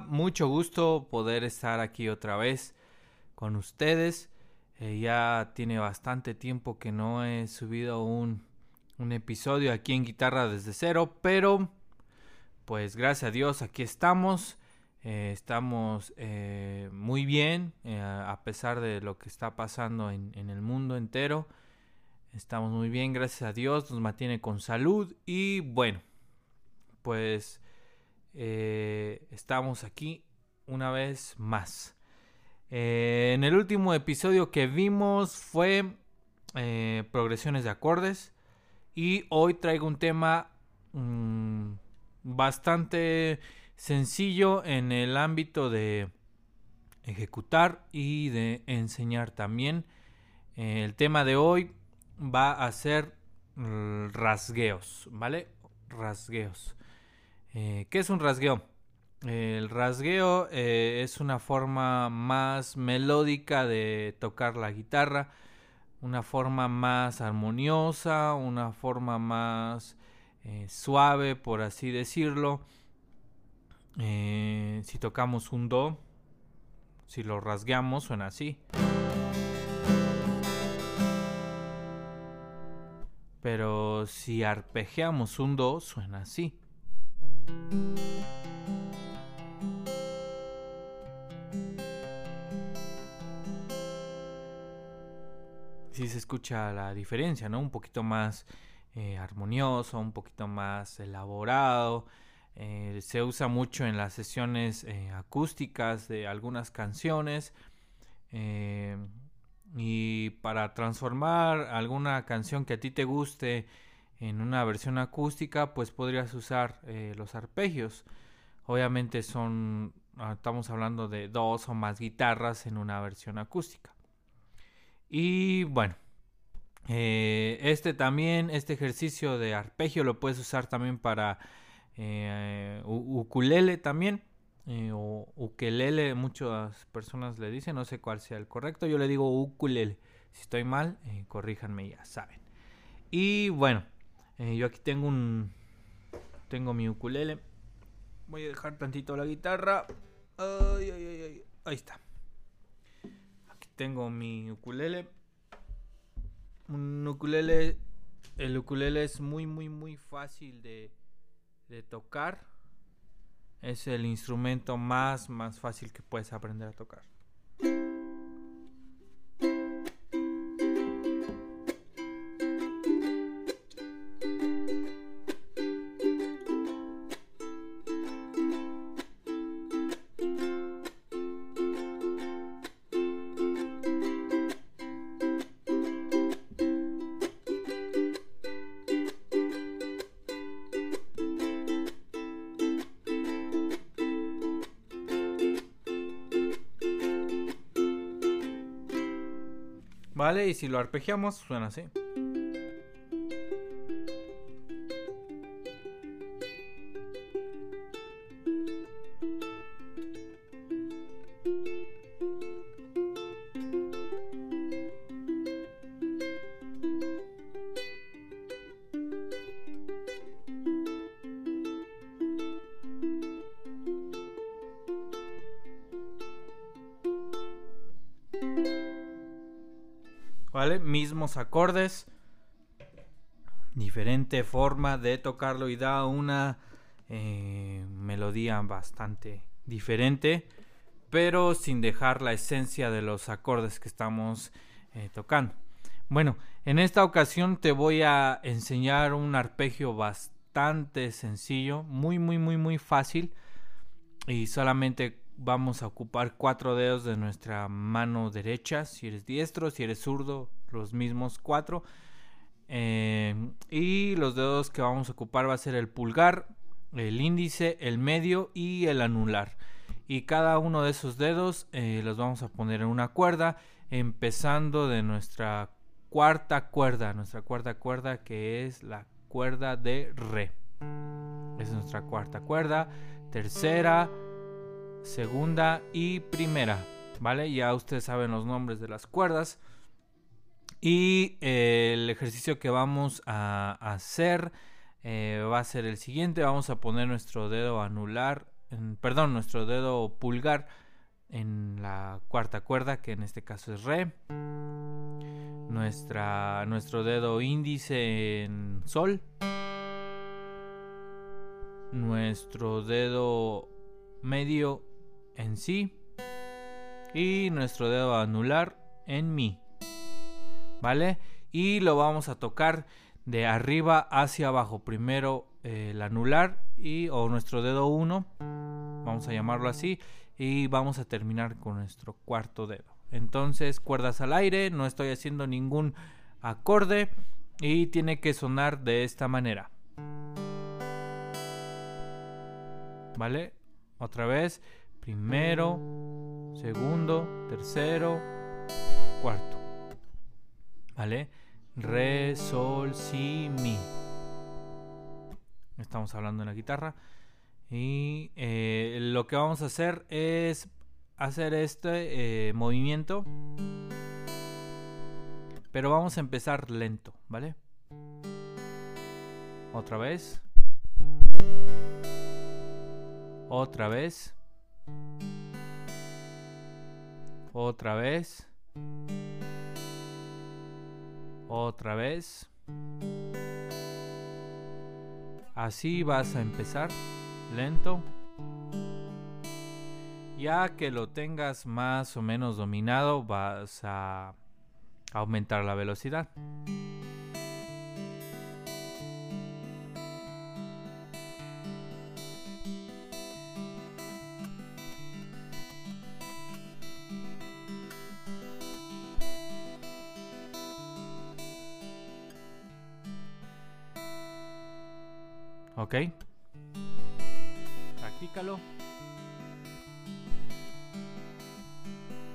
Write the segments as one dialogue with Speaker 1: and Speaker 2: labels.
Speaker 1: Mucho gusto poder estar aquí otra vez con ustedes. Eh, ya tiene bastante tiempo que no he subido un, episodio aquí en Guitarra desde cero, pero pues gracias a Dios aquí estamos. Eh, estamos eh, muy bien a pesar de lo que está pasando en, en, el mundo entero. Estamos muy bien, gracias a Dios. Nos mantiene con salud y bueno, pues estamos aquí una vez más. Eh, en el último episodio que vimos fue eh, progresiones de acordes. Y hoy traigo un tema mm, bastante sencillo en el ámbito de ejecutar y de enseñar también. Eh, el tema de hoy va a ser rasgueos, ¿vale? Rasgueos. ¿Qué es un rasgueo? El rasgueo eh, es una forma más melódica de tocar la guitarra, una forma más armoniosa, una forma más eh, suave, por así decirlo. Eh, si tocamos un do, si lo rasgueamos, suena así. Pero si arpegiamos un do, suena así. Sí se escucha la diferencia, ¿no? Un poquito más eh, armonioso, un poquito más elaborado. Eh, se usa mucho en las sesiones eh, acústicas de algunas canciones. y para transformar alguna canción que a ti te guste en una versión acústica, pues podrías usar los arpegios. Obviamente son, ah, estamos hablando de dos o más guitarras en una versión acústica. Y bueno, eh, este también, este ejercicio de arpegio lo puedes usar también para eh, ukulele también. Eh, o ukelele, muchas personas le dicen, no sé cuál sea el correcto, yo le digo ukulele. Si estoy mal, corríjanme, ya saben. Y bueno, yo aquí tengo un, tengo mi ukulele. Voy a dejar tantito la guitarra. Ahí está tengo mi ukulele. Un ukulele, el ukulele es muy, muy, muy fácil de, de tocar. Es el instrumento más, más fácil que puedes aprender a tocar. Y si lo arpegiamos, suena así. ¿Vale? Mismos acordes, diferente forma de tocarlo y da una eh, melodía bastante diferente, pero sin dejar la esencia de los acordes que estamos eh, tocando. Bueno, en esta ocasión te voy a enseñar un arpegio bastante sencillo, muy, muy, muy, muy fácil y solamente vamos a ocupar cuatro dedos de nuestra mano derecha, si eres diestro, si eres zurdo, los mismos cuatro. Eh, y los dedos que vamos a ocupar va a ser el pulgar, el índice, el medio y el anular. Y cada uno de esos dedos eh, los vamos a poner en una cuerda, empezando de nuestra cuarta cuerda, nuestra cuarta cuerda que es la cuerda de re. Es nuestra cuarta cuerda, tercera, segunda y primera, ¿vale? Ya ustedes saben los nombres de las cuerdas. Y eh, el ejercicio que vamos a hacer eh, va a ser el siguiente. Vamos a poner nuestro dedo anular perdón, nuestro dedo pulgar en la cuarta cuerda, que en este caso es re. Nuestra, nuestro dedo índice en sol. Nuestro dedo medio en si. Y nuestro dedo anular en mi. ¿Vale? Y lo vamos a tocar de arriba hacia abajo. Primero eh, el anular y o nuestro dedo 1. Vamos a llamarlo así y vamos a terminar con nuestro cuarto dedo. Entonces, cuerdas al aire, no estoy haciendo ningún acorde y tiene que sonar de esta manera. ¿Vale? Otra vez, primero, segundo, tercero, cuarto. ¿Vale? Re, sol, si, mi. Estamos hablando en la guitarra. Y eh, lo que vamos a hacer es hacer este eh, movimiento. Pero vamos a empezar lento, ¿vale? Otra vez. Otra vez. Otra vez. Otra vez. Así vas a empezar lento. Ya que lo tengas más o menos dominado, vas a aumentar la velocidad. ¿Ok? Practícalo.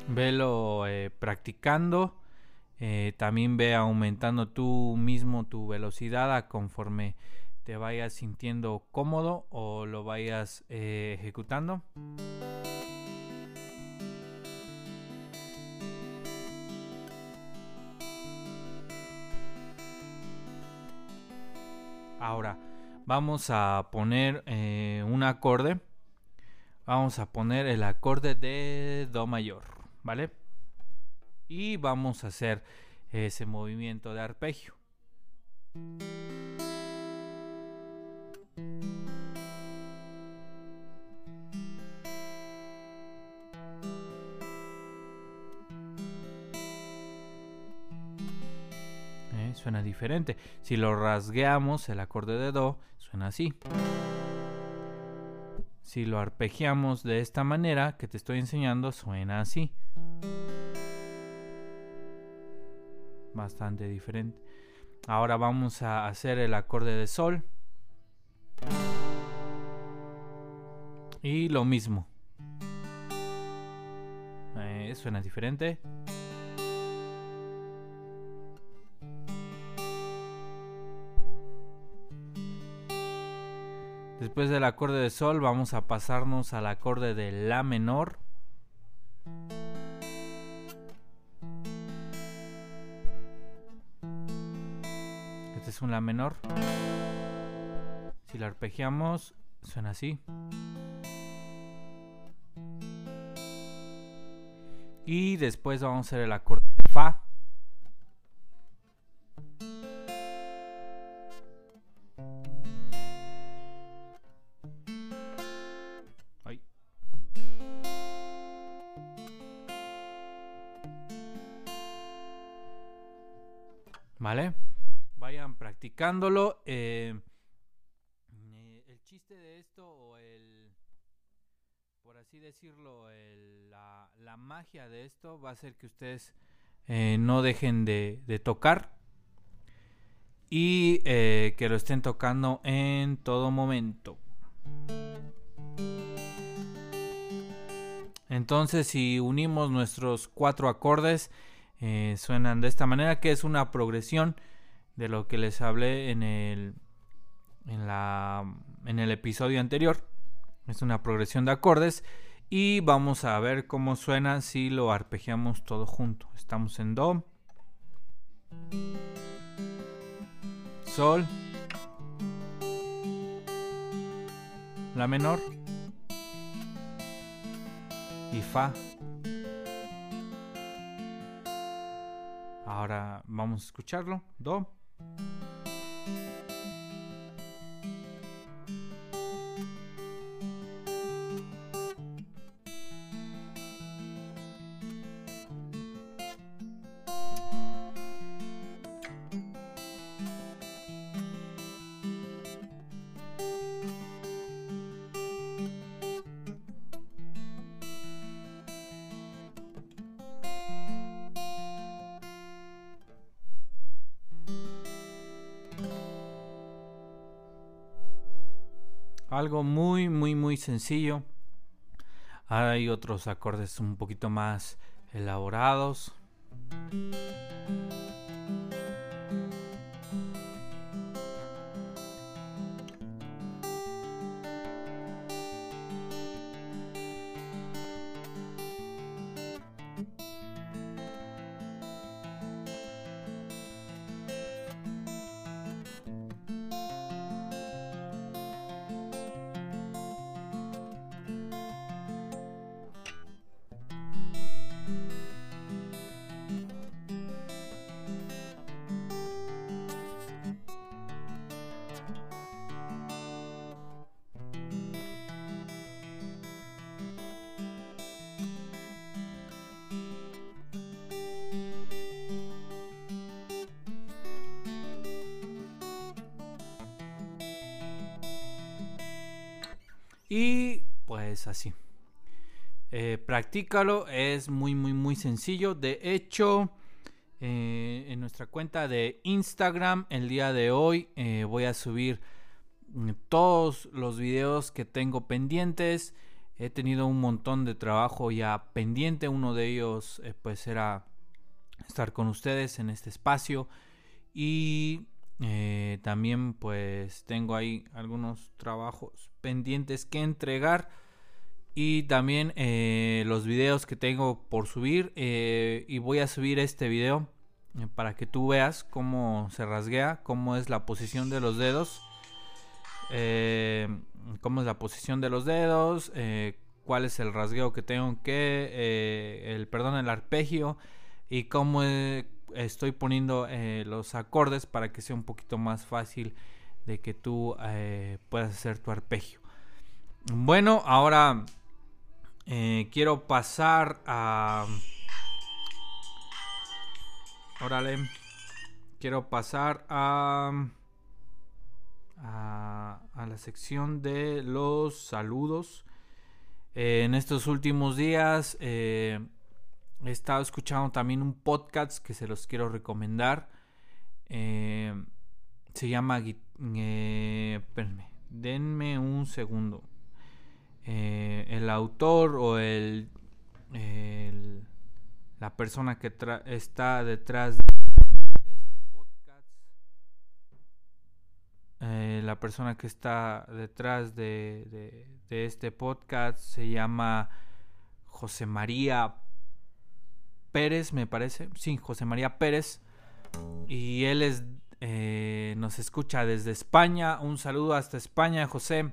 Speaker 1: Velo eh, practicando. Eh, también ve aumentando tú mismo tu velocidad conforme te vayas sintiendo cómodo o lo vayas eh, ejecutando. Ahora, vamos a poner eh, un acorde. Vamos a poner el acorde de Do mayor, ¿vale? Y vamos a hacer ese movimiento de arpegio. suena diferente. Si lo rasgueamos, el acorde de Do suena así. Si lo arpegiamos de esta manera que te estoy enseñando, suena así. Bastante diferente. Ahora vamos a hacer el acorde de Sol. Y lo mismo. Eh, suena diferente. Después del acorde de sol vamos a pasarnos al acorde de la menor. Este es un la menor. Si lo arpegiamos, suena así. Y después vamos a hacer el acorde de fa. ¿Vale? Vayan practicándolo. Eh, eh, el chiste de esto, o el, por así decirlo, la, magia de esto va a ser que ustedes eh, no dejen de, de tocar y que lo estén tocando en todo momento. Entonces, si unimos nuestros cuatro acordes, eh, suenan de esta manera, que es una progresión de lo que les hablé en el, en, la, en el episodio anterior. Es una progresión de acordes y vamos a ver cómo suena si lo arpegiamos todo junto. Estamos en Do, Sol, La menor, y fa. Ahora vamos a escucharlo. Do. Algo muy, muy, muy sencillo. Hay otros acordes un poquito más elaborados. Y pues así. Eh, practícalo, es muy, muy, muy sencillo. De hecho, eh, en nuestra cuenta de Instagram, el día de hoy eh, voy a subir mm, todos los videos que tengo pendientes. He tenido un montón de trabajo ya pendiente. Uno de ellos, pues, era estar con ustedes en este espacio. Y eh, también pues tengo ahí algunos trabajos pendientes que entregar. Y también eh, los videos que tengo por subir. Eh, y voy a subir este video para que tú veas cómo se rasguea, cómo es la posición de los dedos. cómo es la posición de los dedos. cuál es el rasgueo que tengo que. el perdón, el arpegio. Y cómo estoy poniendo eh, los acordes para que sea un poquito más fácil de que tú eh, puedas hacer tu arpegio. Bueno, ahora eh, quiero pasar a... Órale. Quiero pasar a, a, a la sección de los saludos. en estos últimos días He estado escuchando también un podcast que se los quiero recomendar. Eh, se llama... Eh, denme un segundo. Eh, el autor o el, la persona que está detrás de este podcast la persona que está detrás de, de, este podcast se llama José María Pérez, me parece. Sí, José María Pérez. Y él es, eh, nos escucha desde España. Un saludo hasta España, José.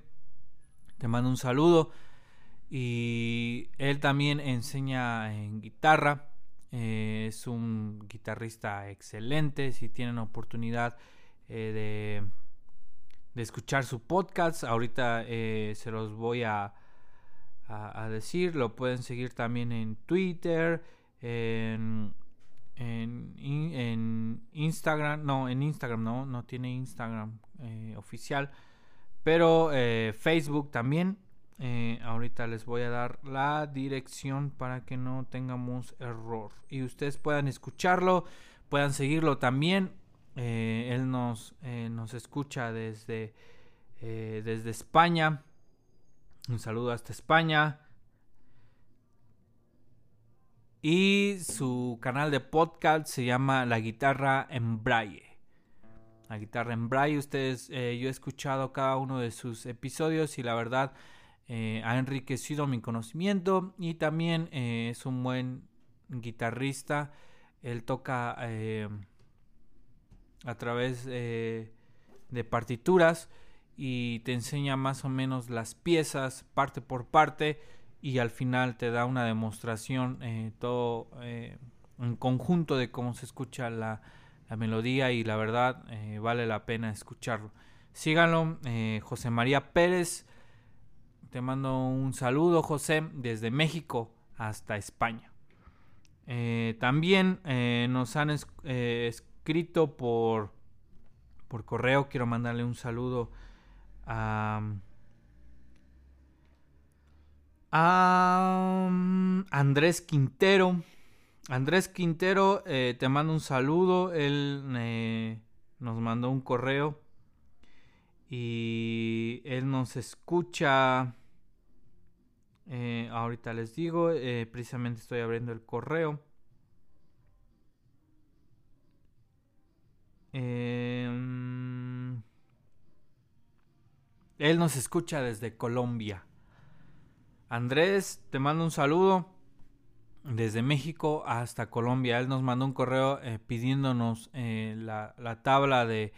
Speaker 1: Te mando un saludo. Y él también enseña en guitarra. Eh, es un guitarrista excelente. Si tienen oportunidad eh, de, de, escuchar su podcast, ahorita se los voy a, a decir. Lo pueden seguir también en Twitter en, en, Instagram, no, en Instagram no, no tiene Instagram eh, oficial, pero eh, Facebook también. Eh, ahorita les voy a dar la dirección para que no tengamos error y ustedes puedan escucharlo, puedan seguirlo también. él nos, nos escucha desde, desde España. Un saludo hasta España. Y su canal de podcast se llama La Guitarra en Braille. La Guitarra en Braille. Ustedes, eh, yo he escuchado cada uno de sus episodios y la verdad eh, ha enriquecido mi conocimiento. Y también eh, es un buen guitarrista. Él toca a través de partituras y te enseña más o menos las piezas parte por parte y al final te da una demostración eh, todo eh, en conjunto de cómo se escucha la, melodía y la verdad eh, vale la pena escucharlo. Síganlo, José María Pérez. Te mando un saludo, José, desde México hasta España. también nos han escrito por, por correo. Quiero mandarle un saludo a Andrés Quintero. Andrés Quintero, eh, te mando un saludo. Él eh, nos mandó un correo y él nos escucha. Eh, ahorita les digo, precisamente estoy abriendo el correo. Em, él nos escucha desde Colombia. Andrés, te mando un saludo desde México hasta Colombia. Él nos mandó un correo eh, pidiéndonos eh, la, tabla de,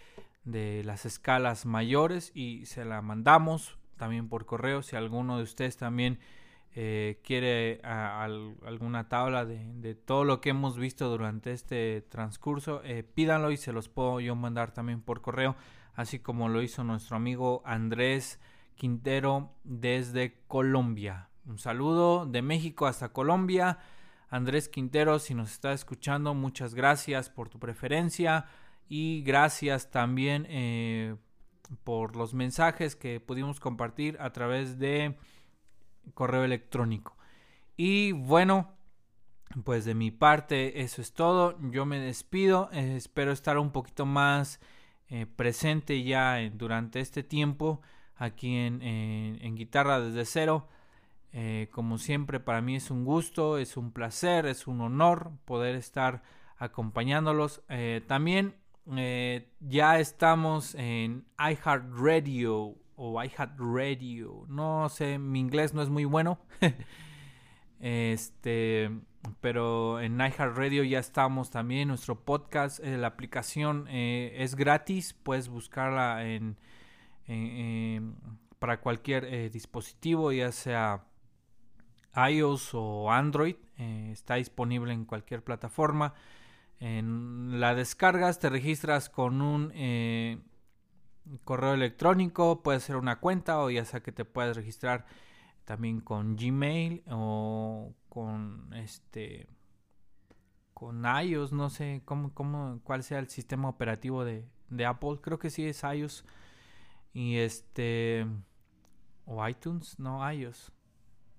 Speaker 1: las escalas mayores y se la mandamos también por correo. Si alguno de ustedes también eh, quiere alguna tabla de, de, todo lo que hemos visto durante este transcurso, pídanlo y se los puedo yo mandar también por correo, así como lo hizo nuestro amigo Andrés. Quintero desde Colombia. Un saludo de México hasta Colombia. Andrés Quintero, si nos está escuchando, muchas gracias por tu preferencia y gracias también eh, por los mensajes que pudimos compartir a través de correo electrónico. Y bueno, pues de mi parte eso es todo. Yo me despido. espero estar un poquito más eh, presente ya durante este tiempo aquí en, Guitarra desde cero. Eh, como siempre, para mí es un gusto, es un placer, es un honor poder estar acompañándolos. Eh, también eh, ya estamos en iHeartRadio o iHeartRadio. No sé, mi inglés no es muy bueno. este, pero en iHeartRadio ya estamos también. Nuestro podcast, la aplicación es gratis. Puedes buscarla en para cualquier eh, dispositivo, ya sea iOS o Android. Eh, está disponible en cualquier plataforma. En la descargas, te registras con un eh, correo electrónico, puede ser una cuenta o ya sea que te puedes registrar también con Gmail o con este con iOS, no sé cómo, cómo cuál sea el sistema operativo de, de Apple, creo que sí es iOS. Y este. O iTunes, no iOS.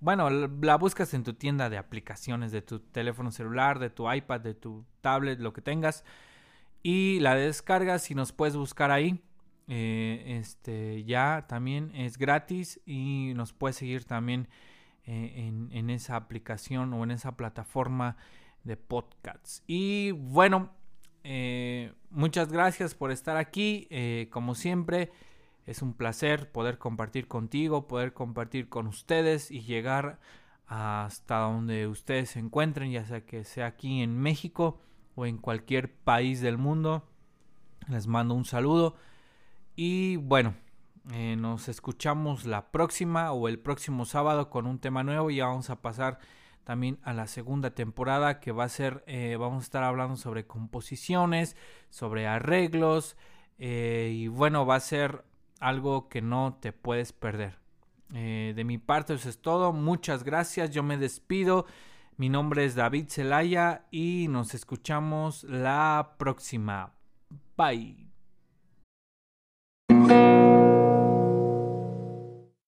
Speaker 1: Bueno, la buscas en tu tienda de aplicaciones, de tu teléfono celular, de tu iPad, de tu tablet, lo que tengas. Y la descargas y nos puedes buscar ahí. Eh, este ya también es gratis y nos puedes seguir también eh, en, esa aplicación o en esa plataforma de podcasts. Y bueno, eh, muchas gracias por estar aquí. como siempre. Es un placer poder compartir contigo, poder compartir con ustedes y llegar hasta donde ustedes se encuentren, ya sea que sea aquí en México o en cualquier país del mundo. Les mando un saludo y bueno, eh, nos escuchamos la próxima o el próximo sábado con un tema nuevo. Ya vamos a pasar también a la segunda temporada que va a ser, eh, vamos a estar hablando sobre composiciones, sobre arreglos eh, y bueno, va a ser algo que no te puedes perder. Eh, de mi parte eso es todo. Muchas gracias. Yo me despido. Mi nombre es David Zelaya y nos escuchamos la próxima. Bye.